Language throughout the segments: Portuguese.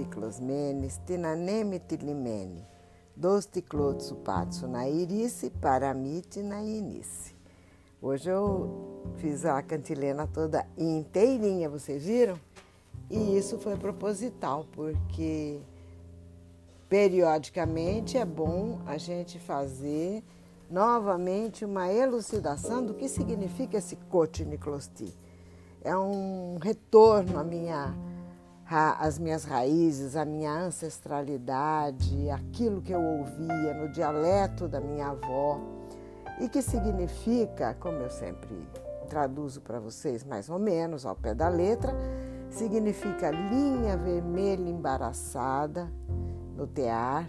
ticlos menes, tinaneme tilimene, dos ticlotsu patsu na irice, paramite na inice. Hoje eu fiz a cantilena toda inteirinha, vocês viram? E isso foi proposital, porque periodicamente é bom a gente fazer novamente uma elucidação do que significa esse Cotiniclosti. É um retorno à minha, às minhas raízes, à minha ancestralidade, aquilo que eu ouvia no dialeto da minha avó e que significa, como eu sempre traduzo para vocês mais ou menos ao pé da letra, significa linha vermelha embaraçada no tear.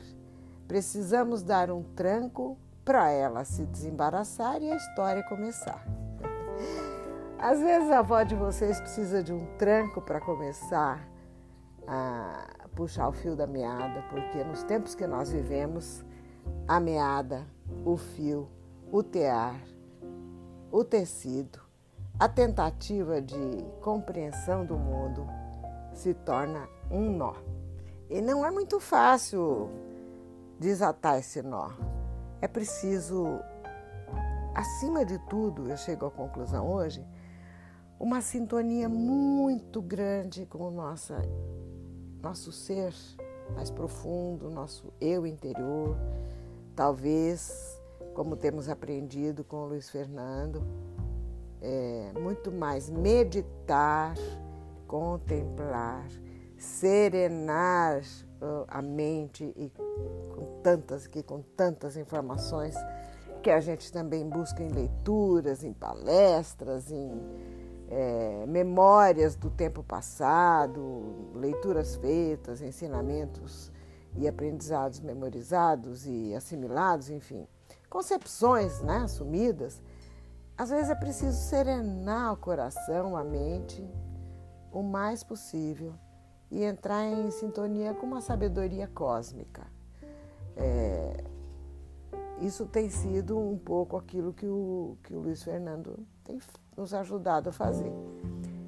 Precisamos dar um tranco para ela se desembaraçar e a história começar. Às vezes a avó de vocês precisa de um tranco para começar a puxar o fio da meada, porque nos tempos que nós vivemos, a meada, o fio, o tear, o tecido, a tentativa de compreensão do mundo se torna um nó. E não é muito fácil desatar esse nó. É preciso, acima de tudo, eu chego à conclusão hoje, uma sintonia muito grande com o nosso, ser mais profundo, nosso eu interior. Talvez, como temos aprendido com o Luiz Fernando, é, muito mais meditar, contemplar, serenar a mente e com tantas que com tantas informações que a gente também busca em leituras, em palestras, em é, memórias do tempo passado, leituras feitas, ensinamentos e aprendizados memorizados e assimilados, enfim, concepções né, assumidas. Às vezes é preciso serenar o coração, a mente, o mais possível e entrar em sintonia com uma sabedoria cósmica. É, isso tem sido um pouco aquilo que o, que o Luiz Fernando tem nos ajudado a fazer.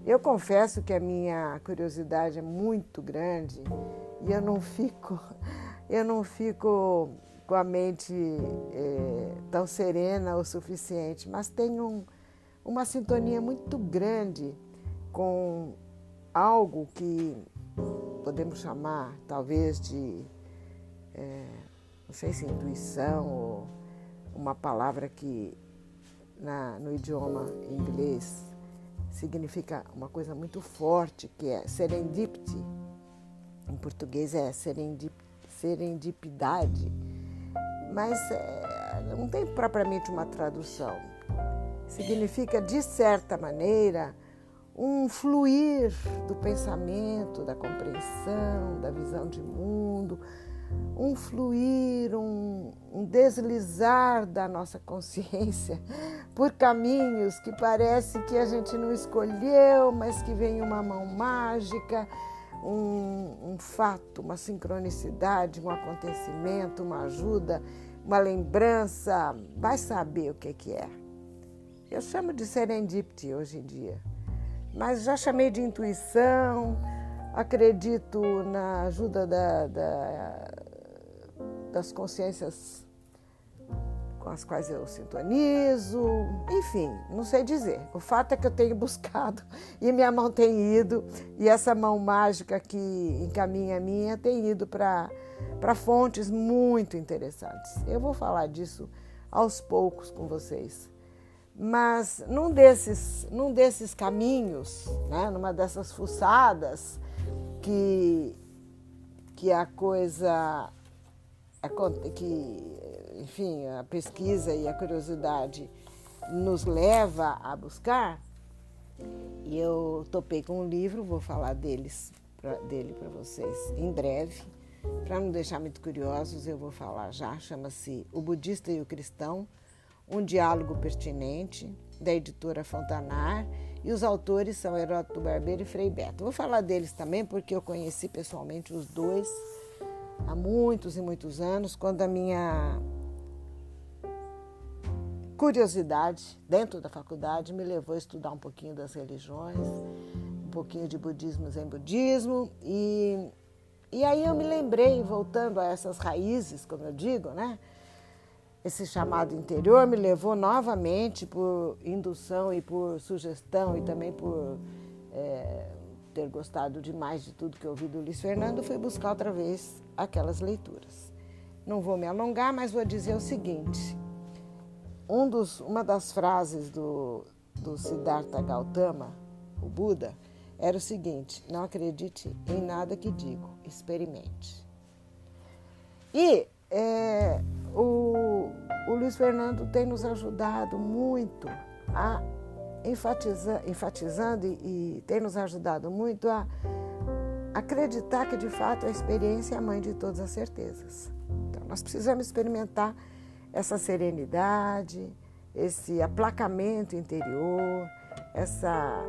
Eu confesso que a minha curiosidade é muito grande e eu não fico, eu não fico com a mente é, tão serena o suficiente, mas tenho um, uma sintonia muito grande com algo que podemos chamar talvez de, é, não sei se intuição ou uma palavra que na, no idioma inglês significa uma coisa muito forte, que é serendipity. Em português é serendip, serendipidade, mas é, não tem propriamente uma tradução. Significa, de certa maneira, um fluir do pensamento, da compreensão, da visão de mundo, um fluir, um, um, deslizar da nossa consciência por caminhos que parece que a gente não escolheu, mas que vem uma mão mágica, um, um fato, uma sincronicidade, um acontecimento, uma ajuda, uma lembrança, vai saber o que, que é. Eu chamo de serendipity hoje em dia mas já chamei de intuição, acredito na ajuda da, da, das consciências com as quais eu sintonizo, enfim, não sei dizer. O fato é que eu tenho buscado e minha mão tem ido, e essa mão mágica que encaminha a minha tem ido para fontes muito interessantes. Eu vou falar disso aos poucos com vocês. Mas num desses, num desses caminhos, né, numa dessas fuçadas, que, que a coisa, que, enfim, a pesquisa e a curiosidade nos leva a buscar, e eu topei com um livro, vou falar deles, pra, dele para vocês em breve. Para não deixar muito curiosos, eu vou falar já. Chama-se O Budista e o Cristão, um diálogo pertinente, da editora Fontanar, e os autores são Heródoto Barbeiro e Frei Beto. Vou falar deles também porque eu conheci pessoalmente os dois há muitos e muitos anos, quando a minha curiosidade dentro da faculdade me levou a estudar um pouquinho das religiões, um pouquinho de budismo em budismo e, E aí eu me lembrei, voltando a essas raízes, como eu digo, né? Esse chamado interior me levou novamente por indução e por sugestão e também por é, ter gostado demais de tudo que ouvi do Luiz Fernando, fui buscar outra vez aquelas leituras. Não vou me alongar, mas vou dizer o seguinte: um dos, uma das frases do, do Siddhartha Gautama, o Buda, era o seguinte: não acredite em nada que digo, experimente. E é, o, o Luiz Fernando tem nos ajudado muito a enfatizar, enfatizando e, e tem nos ajudado muito a acreditar que de fato a experiência é a mãe de todas as certezas. Então nós precisamos experimentar essa serenidade, esse aplacamento interior, essa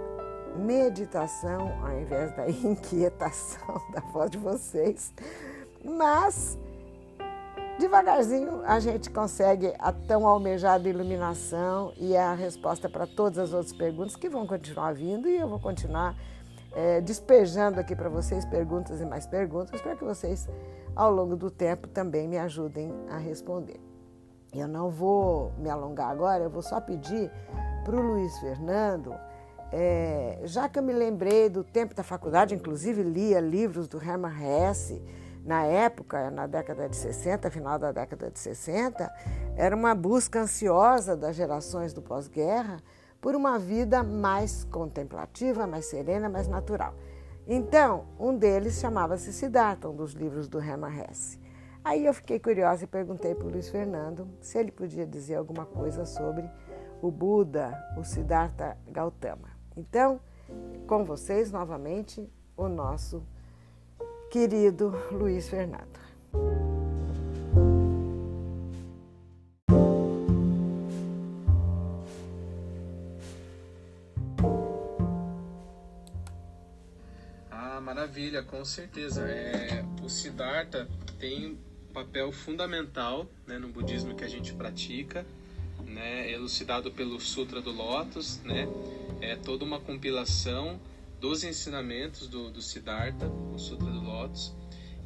meditação ao invés da inquietação da voz de vocês. Mas devagarzinho a gente consegue a tão almejada iluminação e a resposta para todas as outras perguntas que vão continuar vindo e eu vou continuar é, despejando aqui para vocês perguntas e mais perguntas para que vocês ao longo do tempo também me ajudem a responder. Eu não vou me alongar agora, eu vou só pedir para o Luiz Fernando é, já que eu me lembrei do tempo da faculdade, inclusive lia livros do Hermann Hesse, na época, na década de 60, final da década de 60, era uma busca ansiosa das gerações do pós-guerra por uma vida mais contemplativa, mais serena, mais natural. Então, um deles chamava-se Siddhartha, um dos livros do Hermann Hesse. Aí eu fiquei curiosa e perguntei para o Luiz Fernando se ele podia dizer alguma coisa sobre o Buda, o Siddhartha Gautama. Então, com vocês novamente, o nosso querido Luiz Fernando. Ah, maravilha, com certeza. É, o Siddhartha tem um papel fundamental né, no budismo que a gente pratica, né, elucidado pelo Sutra do Lótus, né, é toda uma compilação dos ensinamentos do, do Siddhartha, o Sutra do Lótus.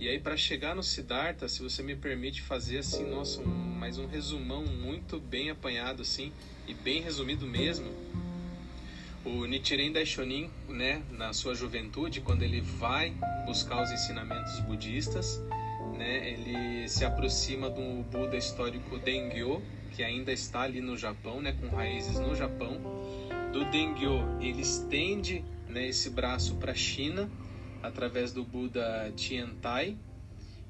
E aí, para chegar no Siddhartha, se você me permite fazer assim, nossa, um, mais um resumão muito bem apanhado assim e bem resumido mesmo. O Nichiren Daishonin, né, na sua juventude, quando ele vai buscar os ensinamentos budistas, né, ele se aproxima do Buda histórico Dengyo, que ainda está ali no Japão, né, com raízes no Japão do Dengyo, ele estende né, esse braço para a China através do Buda Tiantai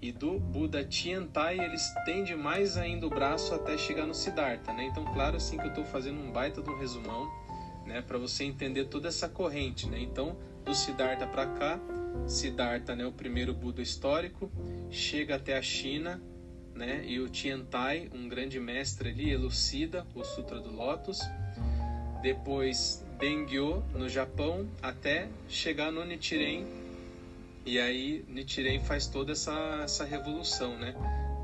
e do Buda Tiantai ele estende mais ainda o braço até chegar no Siddhartha, né? Então, claro assim que eu estou fazendo um baita de um resumão, né, para você entender toda essa corrente, né? Então, do Siddhartha para cá, Siddhartha, né, o primeiro Buda histórico, chega até a China, né? E o Tiantai, um grande mestre ali, elucida o Sutra do Lótus depois Dengyo no Japão, até chegar no Nichiren. E aí Nichiren faz toda essa, essa revolução, né?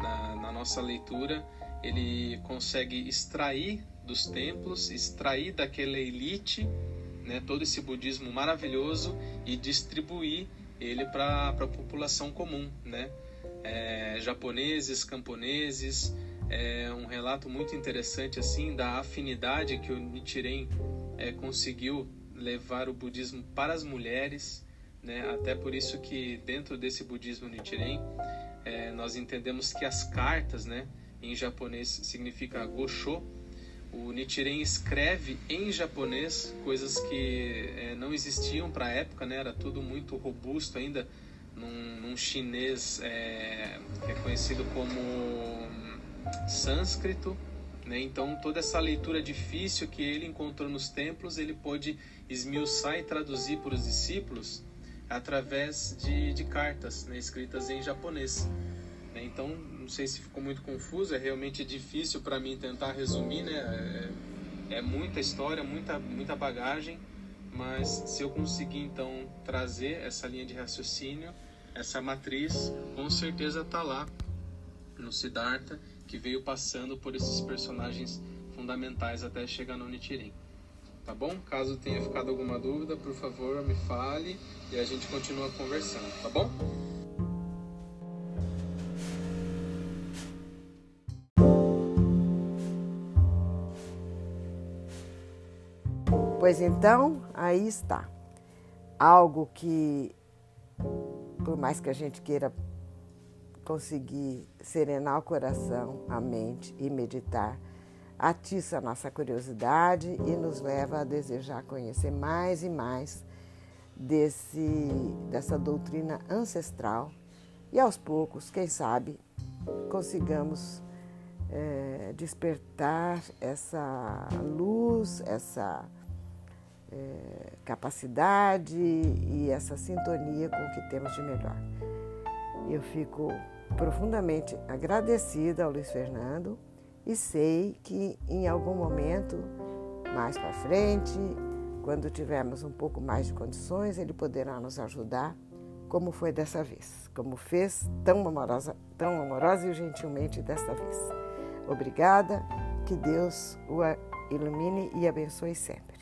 Na, na nossa leitura, ele consegue extrair dos templos, extrair daquela elite, né, todo esse budismo maravilhoso e distribuir ele para a população comum, né? É, japoneses, camponeses, é um relato muito interessante assim da afinidade que o Nichiren é, conseguiu levar o budismo para as mulheres, né? Até por isso que dentro desse budismo Nichiren é, nós entendemos que as cartas, né, em japonês significa gosho. O Nichiren escreve em japonês coisas que é, não existiam para a época, né? Era tudo muito robusto ainda num, num chinês é, que é conhecido como sânscrito, né? Então toda essa leitura difícil que ele encontrou nos templos, ele pôde esmiuçar e traduzir para os discípulos através de, de cartas né? escritas em japonês. Né? Então não sei se ficou muito confuso, é realmente difícil para mim tentar resumir, né? É, é muita história, muita muita bagagem, mas se eu conseguir então trazer essa linha de raciocínio, essa matriz, com certeza está lá no Siddhartha, que veio passando por esses personagens fundamentais até chegar no Nitirim. Tá bom? Caso tenha ficado alguma dúvida, por favor, me fale e a gente continua conversando, tá bom? Pois então, aí está. Algo que, por mais que a gente queira conseguir serenar o coração, a mente e meditar, atiça a nossa curiosidade e nos leva a desejar conhecer mais e mais desse, dessa doutrina ancestral e aos poucos, quem sabe, consigamos é, despertar essa luz, essa é, capacidade e essa sintonia com o que temos de melhor. Eu fico profundamente agradecida ao Luiz Fernando e sei que em algum momento mais para frente, quando tivermos um pouco mais de condições, ele poderá nos ajudar, como foi dessa vez, como fez tão amorosa, tão amorosa e gentilmente desta vez. Obrigada, que Deus o ilumine e abençoe sempre.